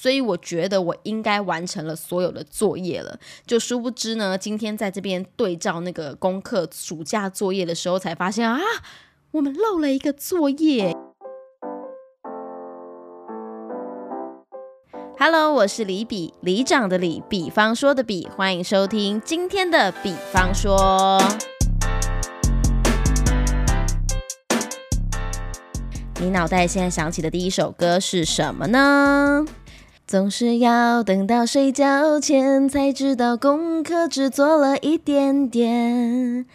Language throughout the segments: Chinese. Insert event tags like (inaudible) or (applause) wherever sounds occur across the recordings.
所以我觉得我应该完成了所有的作业了。就殊不知呢，今天在这边对照那个功课暑假作业的时候，才发现啊，我们漏了一个作业。Hello，我是李比，李长的李，比方说的比，欢迎收听今天的比方说。你脑袋现在想起的第一首歌是什么呢？总是要等到睡觉前才知道功课只做了一点点，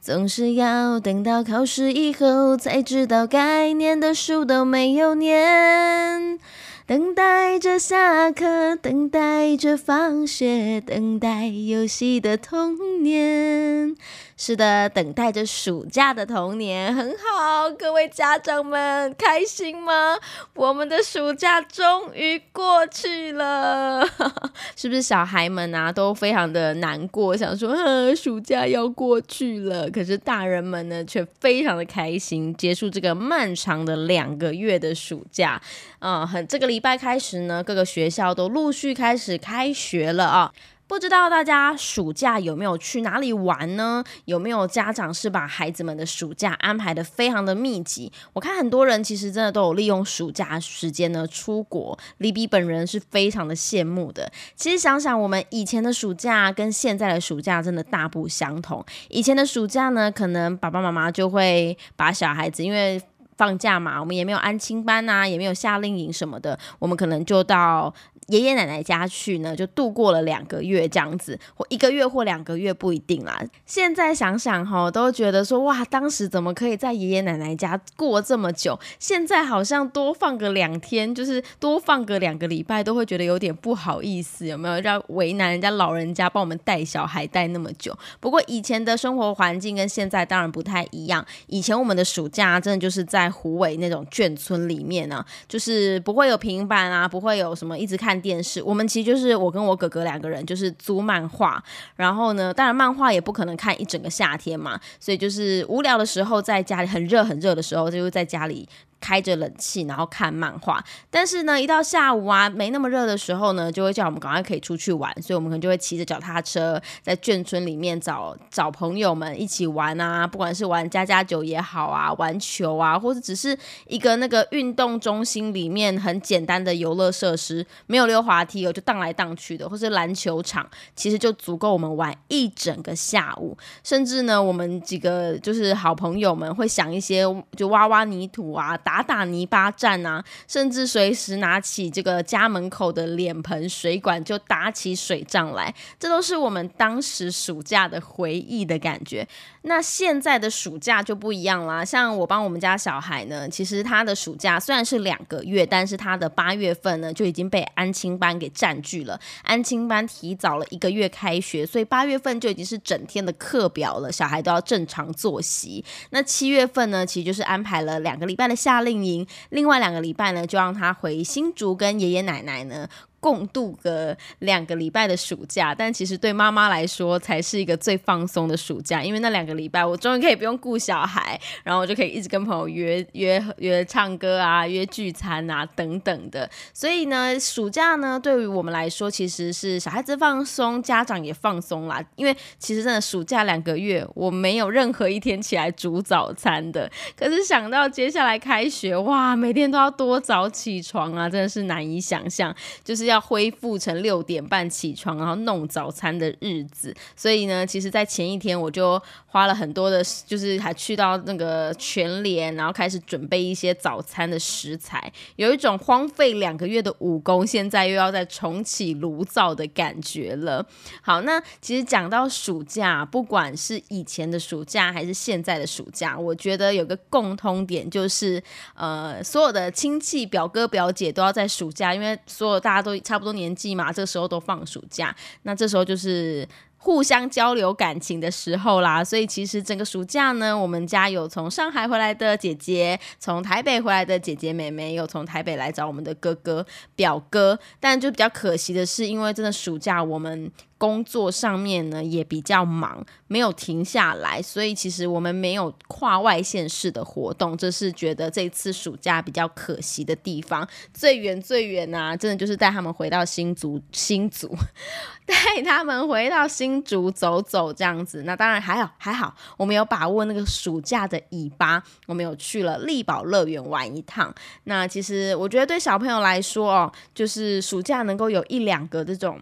总是要等到考试以后才知道该念的书都没有念。等待着下课，等待着放学，等待游戏的童年。是的，等待着暑假的童年，很好。各位家长们，开心吗？我们的暑假终于过去了，(laughs) 是不是？小孩们啊，都非常的难过，想说，啊，暑假要过去了。可是大人们呢，却非常的开心，结束这个漫长的两个月的暑假。嗯，很这个礼拜开始呢，各个学校都陆续开始开学了啊。不知道大家暑假有没有去哪里玩呢？有没有家长是把孩子们的暑假安排的非常的密集？我看很多人其实真的都有利用暑假时间呢出国，李比本人是非常的羡慕的。其实想想我们以前的暑假跟现在的暑假真的大不相同。以前的暑假呢，可能爸爸妈妈就会把小孩子因为放假嘛，我们也没有安亲班啊，也没有夏令营什么的，我们可能就到。爷爷奶奶家去呢，就度过了两个月这样子，或一个月或两个月不一定啦。现在想想哈，都觉得说哇，当时怎么可以在爷爷奶奶家过这么久？现在好像多放个两天，就是多放个两个礼拜，都会觉得有点不好意思，有没有？要为难人家老人家帮我们带小孩带那么久。不过以前的生活环境跟现在当然不太一样。以前我们的暑假真的就是在湖尾那种眷村里面呢，就是不会有平板啊，不会有什么一直看。电视，我们其实就是我跟我哥哥两个人，就是租漫画。然后呢，当然漫画也不可能看一整个夏天嘛，所以就是无聊的时候，在家里很热很热的时候，就在家里。开着冷气，然后看漫画。但是呢，一到下午啊，没那么热的时候呢，就会叫我们赶快可以出去玩。所以，我们可能就会骑着脚踏车，在眷村里面找找朋友们一起玩啊。不管是玩家家酒也好啊，玩球啊，或者只是一个那个运动中心里面很简单的游乐设施，没有溜滑梯哦，就荡来荡去的，或是篮球场，其实就足够我们玩一整个下午。甚至呢，我们几个就是好朋友们会想一些，就挖挖泥土啊。打打泥巴战啊，甚至随时拿起这个家门口的脸盆水管就打起水仗来，这都是我们当时暑假的回忆的感觉。那现在的暑假就不一样啦，像我帮我们家小孩呢，其实他的暑假虽然是两个月，但是他的八月份呢就已经被安亲班给占据了。安亲班提早了一个月开学，所以八月份就已经是整天的课表了，小孩都要正常作息。那七月份呢，其实就是安排了两个礼拜的夏令营，另外两个礼拜呢就让他回新竹跟爷爷奶奶呢。共度个两个礼拜的暑假，但其实对妈妈来说才是一个最放松的暑假，因为那两个礼拜我终于可以不用顾小孩，然后我就可以一直跟朋友约约约唱歌啊，约聚餐啊等等的。所以呢，暑假呢对于我们来说其实是小孩子放松，家长也放松啦。因为其实真的暑假两个月，我没有任何一天起来煮早餐的。可是想到接下来开学，哇，每天都要多早起床啊，真的是难以想象，就是。要恢复成六点半起床，然后弄早餐的日子。所以呢，其实，在前一天我就花了很多的，就是还去到那个全联，然后开始准备一些早餐的食材。有一种荒废两个月的武功，现在又要再重启炉灶的感觉了。好，那其实讲到暑假，不管是以前的暑假还是现在的暑假，我觉得有个共通点，就是呃，所有的亲戚表哥表姐都要在暑假，因为所有大家都。差不多年纪嘛，这时候都放暑假，那这时候就是互相交流感情的时候啦。所以其实整个暑假呢，我们家有从上海回来的姐姐，从台北回来的姐姐妹妹，有从台北来找我们的哥哥表哥。但就比较可惜的是，因为真的暑假我们。工作上面呢也比较忙，没有停下来，所以其实我们没有跨外县市的活动，这是觉得这次暑假比较可惜的地方。最远最远啊，真的就是带他们回到新竹，新竹 (laughs) 带他们回到新竹走走这样子。那当然还好，还好，我们有把握那个暑假的尾巴，我们有去了力宝乐园玩一趟。那其实我觉得对小朋友来说哦，就是暑假能够有一两个这种。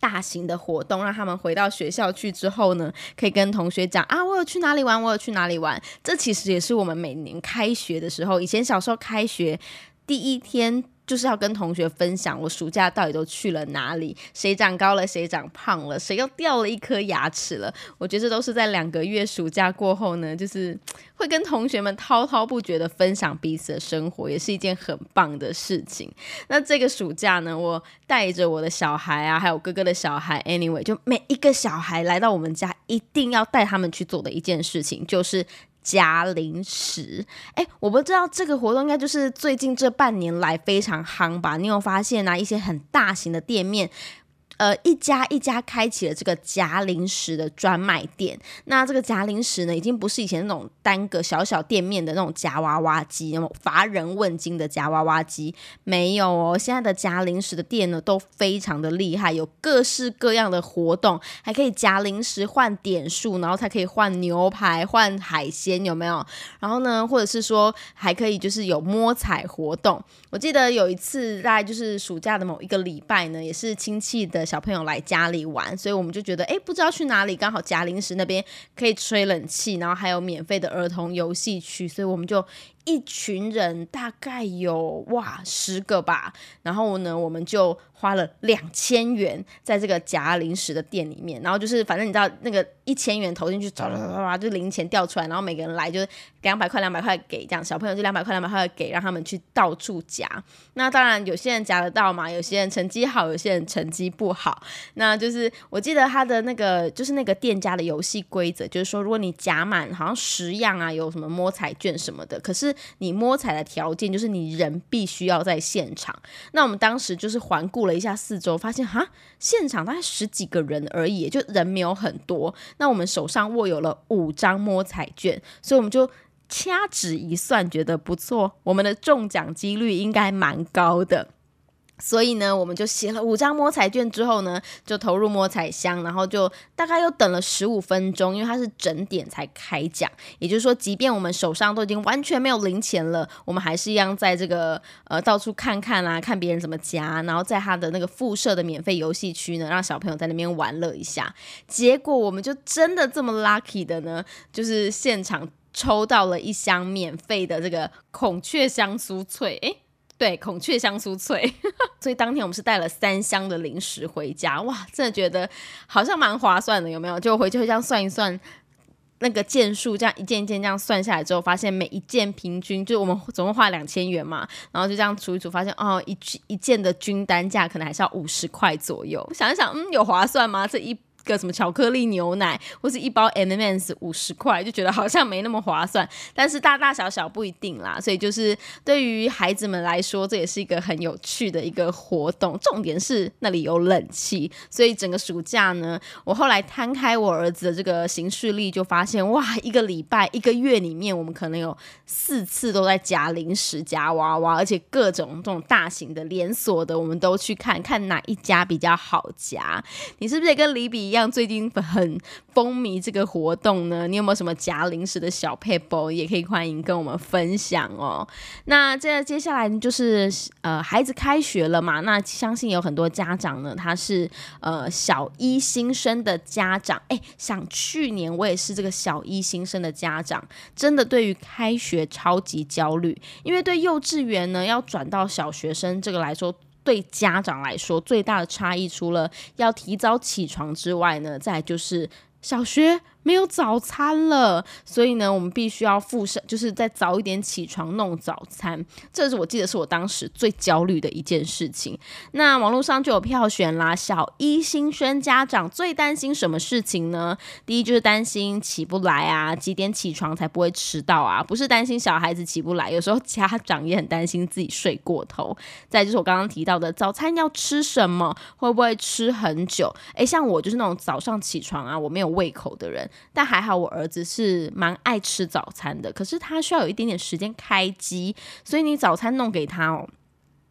大型的活动，让他们回到学校去之后呢，可以跟同学讲啊，我有去哪里玩，我有去哪里玩。这其实也是我们每年开学的时候，以前小时候开学第一天。就是要跟同学分享我暑假到底都去了哪里，谁长高了，谁长胖了，谁又掉了一颗牙齿了。我觉得这都是在两个月暑假过后呢，就是会跟同学们滔滔不绝的分享彼此的生活，也是一件很棒的事情。那这个暑假呢，我带着我的小孩啊，还有哥哥的小孩，anyway，就每一个小孩来到我们家，一定要带他们去做的一件事情，就是。加零食，哎，我不知道这个活动应该就是最近这半年来非常夯吧？你有发现啊？一些很大型的店面。呃，一家一家开启了这个夹零食的专卖店。那这个夹零食呢，已经不是以前那种单个小小店面的那种夹娃娃机，那种乏人问津的夹娃娃机，没有哦。现在的夹零食的店呢，都非常的厉害，有各式各样的活动，还可以夹零食换点数，然后才可以换牛排、换海鲜，有没有？然后呢，或者是说还可以就是有摸彩活动。我记得有一次，大概就是暑假的某一个礼拜呢，也是亲戚的。小朋友来家里玩，所以我们就觉得，哎，不知道去哪里，刚好夹零食那边可以吹冷气，然后还有免费的儿童游戏区，所以我们就。一群人大概有哇十个吧，然后呢，我们就花了两千元在这个夹零食的店里面，然后就是反正你知道那个一千元投进去，唰唰唰唰就零钱掉出来，然后每个人来就是两百块两百块给这样，小朋友就两百块两百块给，让他们去到处夹。那当然有些人夹得到嘛，有些人成绩好，有些人成绩不好。那就是我记得他的那个就是那个店家的游戏规则，就是说如果你夹满好像十样啊，有什么摸彩券什么的，可是你摸彩的条件就是你人必须要在现场。那我们当时就是环顾了一下四周，发现哈，现场大概十几个人而已，就人没有很多。那我们手上握有了五张摸彩券，所以我们就掐指一算，觉得不错，我们的中奖几率应该蛮高的。所以呢，我们就写了五张摸彩券之后呢，就投入摸彩箱，然后就大概又等了十五分钟，因为它是整点才开奖。也就是说，即便我们手上都已经完全没有零钱了，我们还是一样在这个呃到处看看啊，看别人怎么夹，然后在他的那个附设的免费游戏区呢，让小朋友在那边玩乐一下。结果我们就真的这么 lucky 的呢，就是现场抽到了一箱免费的这个孔 (laughs) 雀香酥脆，诶。对，孔雀香酥脆，(laughs) 所以当天我们是带了三箱的零食回家，哇，真的觉得好像蛮划算的，有没有？就回去会这样算一算，那个件数，这样一件一件这样算下来之后，发现每一件平均就我们总共花两千元嘛，然后就这样除一除，发现哦，一一件的均单价可能还是要五十块左右，想一想，嗯，有划算吗？这一。个什么巧克力牛奶，或是一包 M&M's (laughs) 五十块，就觉得好像没那么划算。但是大大小小不一定啦，所以就是对于孩子们来说，这也是一个很有趣的一个活动。重点是那里有冷气，所以整个暑假呢，我后来摊开我儿子的这个行事历，就发现哇，一个礼拜、一个月里面，我们可能有四次都在夹零食、夹娃娃，而且各种这种大型的连锁的，我们都去看看哪一家比较好夹。你是不是也跟李比一样？像最近很风靡这个活动呢，你有没有什么夹零食的小配包？也可以欢迎跟我们分享哦。那这接下来就是呃，孩子开学了嘛，那相信有很多家长呢，他是呃小一新生的家长。哎，想去年我也是这个小一新生的家长，真的对于开学超级焦虑，因为对幼稚园呢要转到小学生这个来说。对家长来说，最大的差异除了要提早起床之外呢，再就是小学没有早餐了，所以呢，我们必须要附上，就是再早一点起床弄早餐。这是我记得是我当时最焦虑的一件事情。那网络上就有票选啦，小一新生家长最担心什么事情呢？第一就是担心起不来啊，几点起床才不会迟到啊？不是担心小孩子起不来，有时候家长也很担心自己睡过头。再就是我刚刚提到的早餐要吃什么，会不会吃很久？诶，像我就是那种早上起床啊，我没有胃口的人但还好，我儿子是蛮爱吃早餐的，可是他需要有一点点时间开机，所以你早餐弄给他哦。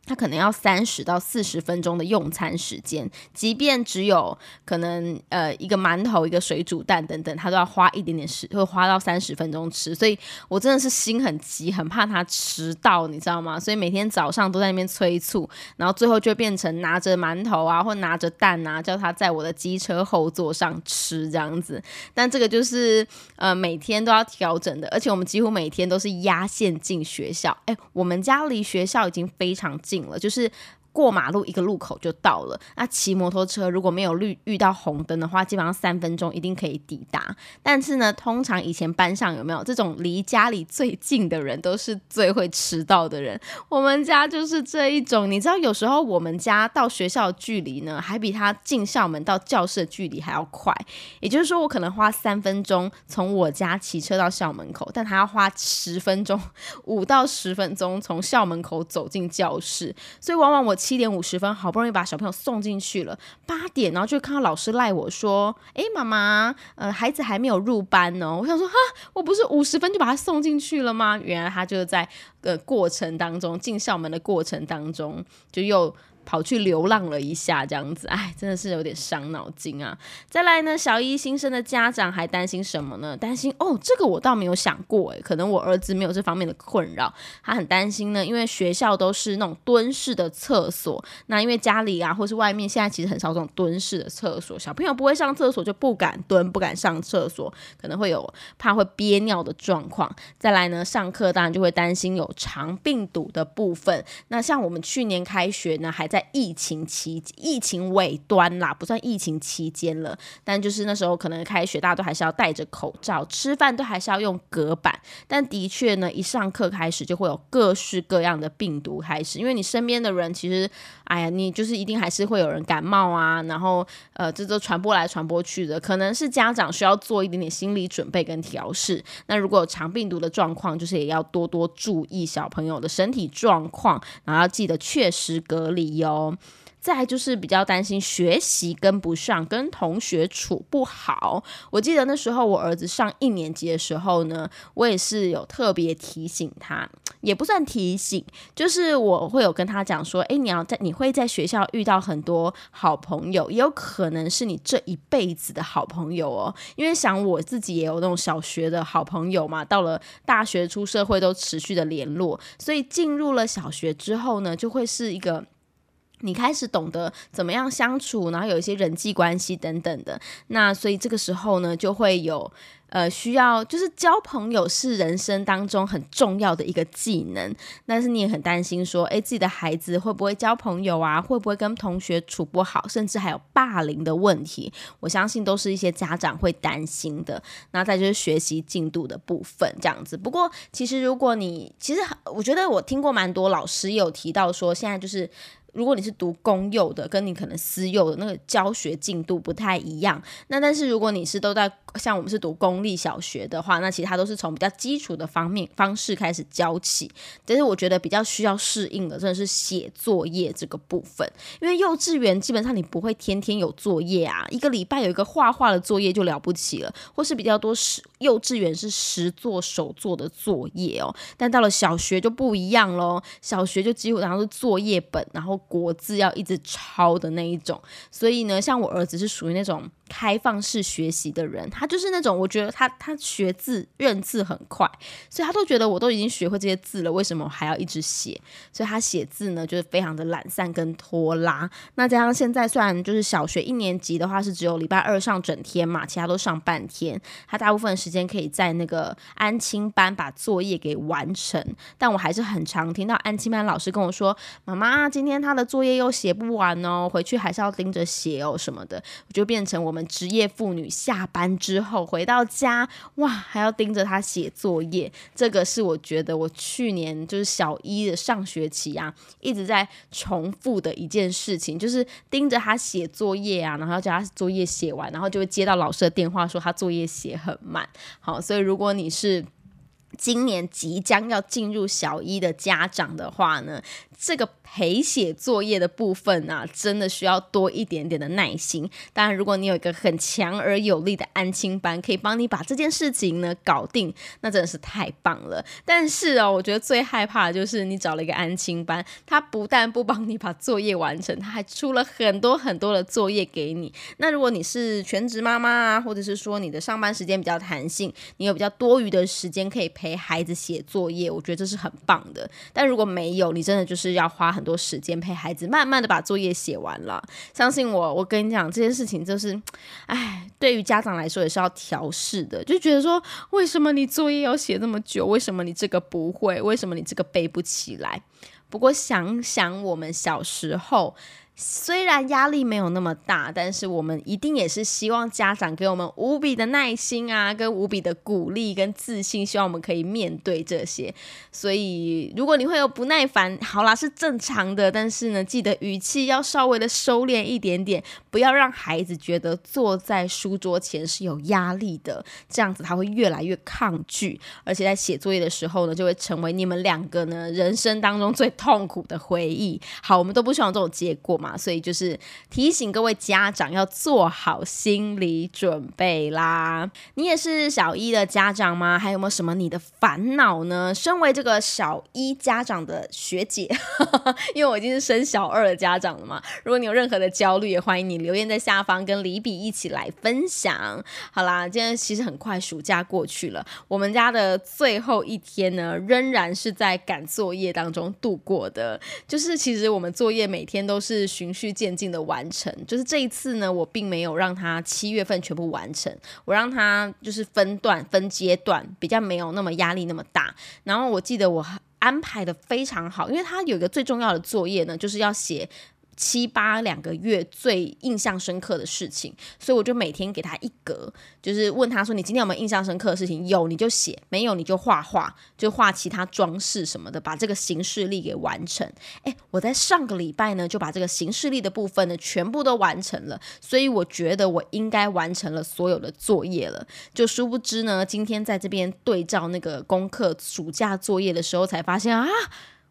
他可能要三十到四十分钟的用餐时间，即便只有可能呃一个馒头、一个水煮蛋等等，他都要花一点点时，会花到三十分钟吃。所以我真的是心很急，很怕他迟到，你知道吗？所以每天早上都在那边催促，然后最后就变成拿着馒头啊，或拿着蛋啊，叫他在我的机车后座上吃这样子。但这个就是呃每天都要调整的，而且我们几乎每天都是压线进学校。哎，我们家离学校已经非常近。了，就是。过马路一个路口就到了。那骑摩托车如果没有绿遇到红灯的话，基本上三分钟一定可以抵达。但是呢，通常以前班上有没有这种离家里最近的人都是最会迟到的人？我们家就是这一种。你知道，有时候我们家到学校的距离呢，还比他进校门到教室的距离还要快。也就是说，我可能花三分钟从我家骑车到校门口，但他要花十分钟，五到十分钟从校门口走进教室。所以往往我。七点五十分，好不容易把小朋友送进去了。八点，然后就看到老师赖我说：“哎，妈妈，呃，孩子还没有入班呢。”我想说：“哈，我不是五十分就把他送进去了吗？”原来他就在呃过程当中进校门的过程当中就又。跑去流浪了一下，这样子，(laughs) 哎，真的是有点伤脑筋啊。再来呢，小一新生的家长还担心什么呢？担心哦，这个我倒没有想过，哎，可能我儿子没有这方面的困扰。他很担心呢，因为学校都是那种蹲式的厕所，那因为家里啊或是外面现在其实很少这种蹲式的厕所，小朋友不会上厕所就不敢蹲，不敢上厕所，可能会有怕会憋尿的状况。再来呢，上课当然就会担心有肠病毒的部分。那像我们去年开学呢，还在。在疫情期疫情尾端啦，不算疫情期间了，但就是那时候可能开学，大家都还是要戴着口罩，吃饭都还是要用隔板。但的确呢，一上课开始就会有各式各样的病毒开始，因为你身边的人其实，哎呀，你就是一定还是会有人感冒啊，然后呃，这都传播来传播去的，可能是家长需要做一点点心理准备跟调试。那如果有肠病毒的状况，就是也要多多注意小朋友的身体状况，然后要记得确实隔离哟。哦再就是比较担心学习跟不上，跟同学处不好。我记得那时候我儿子上一年级的时候呢，我也是有特别提醒他，也不算提醒，就是我会有跟他讲说，诶，你要在你会在学校遇到很多好朋友，也有可能是你这一辈子的好朋友哦。因为想我自己也有那种小学的好朋友嘛，到了大学出社会都持续的联络，所以进入了小学之后呢，就会是一个。你开始懂得怎么样相处，然后有一些人际关系等等的，那所以这个时候呢，就会有呃需要，就是交朋友是人生当中很重要的一个技能。但是你也很担心说，诶，自己的孩子会不会交朋友啊？会不会跟同学处不好？甚至还有霸凌的问题，我相信都是一些家长会担心的。那再就是学习进度的部分，这样子。不过其实如果你其实我觉得我听过蛮多老师有提到说，现在就是。如果你是读公幼的，跟你可能私幼的那个教学进度不太一样。那但是如果你是都在像我们是读公立小学的话，那其他都是从比较基础的方面方式开始教起。但是我觉得比较需要适应的，真的是写作业这个部分。因为幼稚园基本上你不会天天有作业啊，一个礼拜有一个画画的作业就了不起了，或是比较多实幼稚园是实做手做的作业哦。但到了小学就不一样喽，小学就几乎然后是作业本，然后。国字要一直抄的那一种，所以呢，像我儿子是属于那种。开放式学习的人，他就是那种我觉得他他学字认字很快，所以他都觉得我都已经学会这些字了，为什么还要一直写？所以他写字呢就是非常的懒散跟拖拉。那加上现在虽然就是小学一年级的话是只有礼拜二上整天嘛，其他都上半天，他大部分时间可以在那个安亲班把作业给完成。但我还是很常听到安亲班老师跟我说：“妈妈，今天他的作业又写不完哦，回去还是要盯着写哦什么的，就变成我们职业妇女下班之后回到家，哇，还要盯着他写作业。这个是我觉得我去年就是小一的上学期啊，一直在重复的一件事情，就是盯着他写作业啊，然后叫他作业写完，然后就会接到老师的电话说他作业写很慢。好，所以如果你是今年即将要进入小一的家长的话呢，这个。陪写作业的部分啊，真的需要多一点点的耐心。当然，如果你有一个很强而有力的安亲班，可以帮你把这件事情呢搞定，那真的是太棒了。但是哦，我觉得最害怕的就是你找了一个安亲班，他不但不帮你把作业完成，他还出了很多很多的作业给你。那如果你是全职妈妈啊，或者是说你的上班时间比较弹性，你有比较多余的时间可以陪孩子写作业，我觉得这是很棒的。但如果没有，你真的就是是要花。很多时间陪孩子，慢慢的把作业写完了。相信我，我跟你讲这件事情，就是，哎，对于家长来说也是要调试的，就觉得说，为什么你作业要写那么久？为什么你这个不会？为什么你这个背不起来？不过想想我们小时候。虽然压力没有那么大，但是我们一定也是希望家长给我们无比的耐心啊，跟无比的鼓励跟自信，希望我们可以面对这些。所以，如果你会有不耐烦，好啦，是正常的。但是呢，记得语气要稍微的收敛一点点，不要让孩子觉得坐在书桌前是有压力的，这样子他会越来越抗拒，而且在写作业的时候呢，就会成为你们两个呢人生当中最痛苦的回忆。好，我们都不希望这种结果嘛。所以就是提醒各位家长要做好心理准备啦。你也是小一的家长吗？还有没有什么你的烦恼呢？身为这个小一家长的学姐，(laughs) 因为我已经是升小二的家长了嘛。如果你有任何的焦虑，也欢迎你留言在下方，跟李比一起来分享。好啦，今天其实很快暑假过去了，我们家的最后一天呢，仍然是在赶作业当中度过的。就是其实我们作业每天都是。循序渐进的完成，就是这一次呢，我并没有让他七月份全部完成，我让他就是分段、分阶段，比较没有那么压力那么大。然后我记得我安排的非常好，因为他有一个最重要的作业呢，就是要写。七八两个月最印象深刻的事情，所以我就每天给他一格，就是问他说：“你今天有没有印象深刻的事情？有你就写，没有你就画画，就画其他装饰什么的，把这个形式力给完成。”哎，我在上个礼拜呢就把这个形式力的部分呢全部都完成了，所以我觉得我应该完成了所有的作业了。就殊不知呢，今天在这边对照那个功课暑假作业的时候，才发现啊。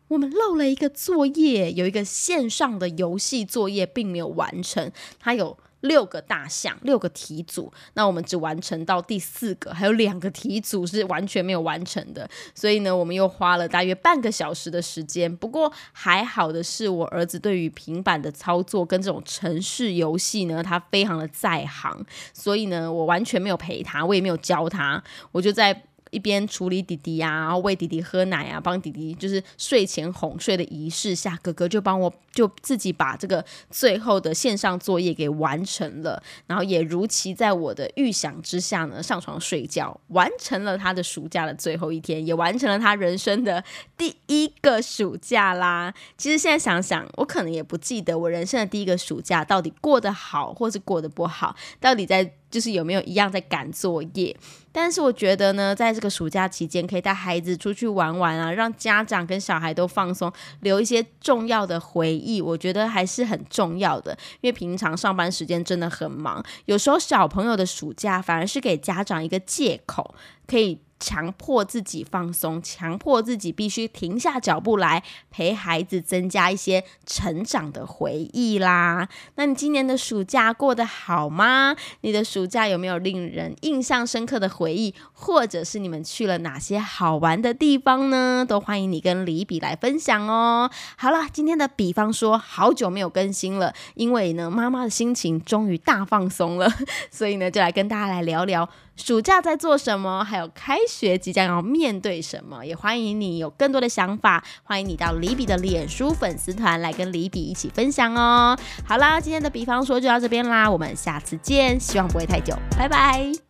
我们漏了一个作业，有一个线上的游戏作业并没有完成，它有六个大项，六个题组，那我们只完成到第四个，还有两个题组是完全没有完成的，所以呢，我们又花了大约半个小时的时间。不过还好的是，我儿子对于平板的操作跟这种城市游戏呢，他非常的在行，所以呢，我完全没有陪他，我也没有教他，我就在。一边处理弟弟呀，然后喂弟弟喝奶啊，帮弟弟就是睡前哄睡的仪式下，哥哥就帮我就自己把这个最后的线上作业给完成了，然后也如期在我的预想之下呢上床睡觉，完成了他的暑假的最后一天，也完成了他人生的第一个暑假啦。其实现在想想，我可能也不记得我人生的第一个暑假到底过得好或是过得不好，到底在。就是有没有一样在赶作业？但是我觉得呢，在这个暑假期间，可以带孩子出去玩玩啊，让家长跟小孩都放松，留一些重要的回忆，我觉得还是很重要的。因为平常上班时间真的很忙，有时候小朋友的暑假反而是给家长一个借口，可以。强迫自己放松，强迫自己必须停下脚步来陪孩子，增加一些成长的回忆啦。那你今年的暑假过得好吗？你的暑假有没有令人印象深刻的回忆，或者是你们去了哪些好玩的地方呢？都欢迎你跟李比来分享哦。好了，今天的比方说好久没有更新了，因为呢妈妈的心情终于大放松了，所以呢就来跟大家来聊聊。暑假在做什么？还有开学即将要面对什么？也欢迎你有更多的想法，欢迎你到李比的脸书粉丝团来跟李比一起分享哦。好啦，今天的比方说就到这边啦，我们下次见，希望不会太久，拜拜。